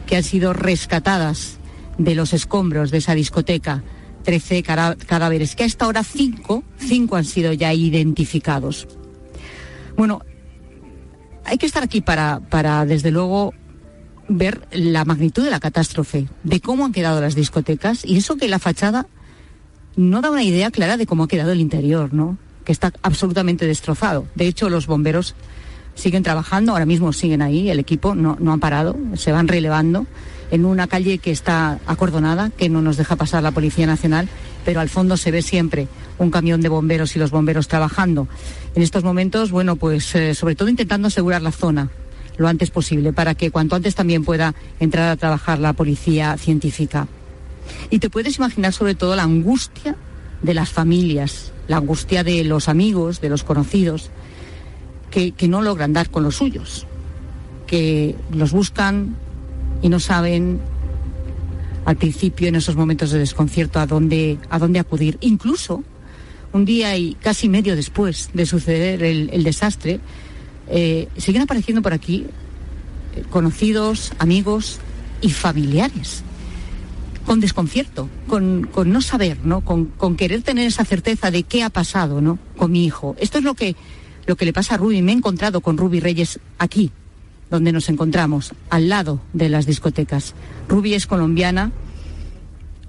que han sido rescatadas de los escombros de esa discoteca, 13 cadáveres, que hasta ahora cinco, cinco han sido ya identificados. Bueno, hay que estar aquí para, para desde luego, ver la magnitud de la catástrofe, de cómo han quedado las discotecas y eso que la fachada no da una idea clara de cómo ha quedado el interior, ¿no? Que está absolutamente destrozado. De hecho, los bomberos siguen trabajando, ahora mismo siguen ahí, el equipo no, no han parado, se van relevando en una calle que está acordonada, que no nos deja pasar la Policía Nacional, pero al fondo se ve siempre un camión de bomberos y los bomberos trabajando. En estos momentos, bueno, pues eh, sobre todo intentando asegurar la zona, lo antes posible para que cuanto antes también pueda entrar a trabajar la policía científica. Y te puedes imaginar sobre todo la angustia de las familias, la angustia de los amigos, de los conocidos, que, no logran dar con los suyos, que los buscan y no saben al principio en esos momentos de desconcierto a dónde, a dónde acudir. Incluso un día y casi medio después de suceder el, el desastre, eh, siguen apareciendo por aquí eh, conocidos, amigos y familiares con desconcierto, con, con no saber, ¿no? Con, con, querer tener esa certeza de qué ha pasado, ¿no? Con mi hijo. Esto es lo que, lo que le pasa a Ruby. Me he encontrado con Ruby Reyes aquí, donde nos encontramos, al lado de las discotecas. Ruby es colombiana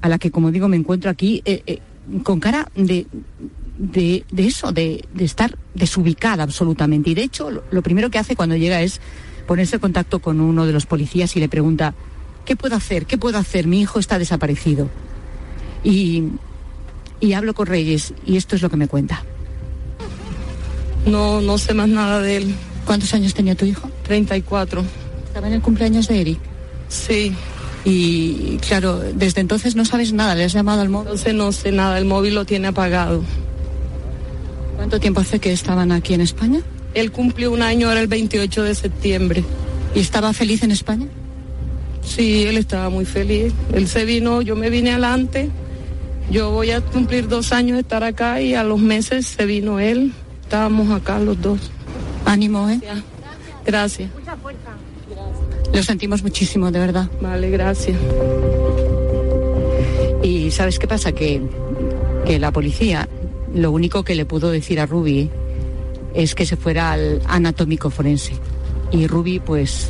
a la que, como digo, me encuentro aquí eh, eh, con cara de, de, eso, de, de estar desubicada absolutamente. Y de hecho, lo, lo primero que hace cuando llega es ponerse en contacto con uno de los policías y le pregunta, ¿qué puedo hacer? ¿Qué puedo hacer? Mi hijo está desaparecido. Y, y hablo con Reyes y esto es lo que me cuenta. No, no sé más nada de él. ¿Cuántos años tenía tu hijo? 34. ¿Estaba en el cumpleaños de Eric? Sí. Y claro, desde entonces no sabes nada, le has llamado al móvil. Entonces no sé nada, el móvil lo tiene apagado. ¿Cuánto tiempo hace que estaban aquí en España? Él cumplió un año ahora el 28 de septiembre. ¿Y estaba feliz en España? Sí, él estaba muy feliz. Él se vino, yo me vine adelante. Yo voy a cumplir dos años de estar acá y a los meses se vino él. Estábamos acá los dos. Ánimo, ¿eh? Gracias. Lo sentimos muchísimo, de verdad. Vale, gracias. Y ¿sabes qué pasa? Que, que la policía lo único que le pudo decir a Ruby es que se fuera al anatómico forense. Y Ruby, pues,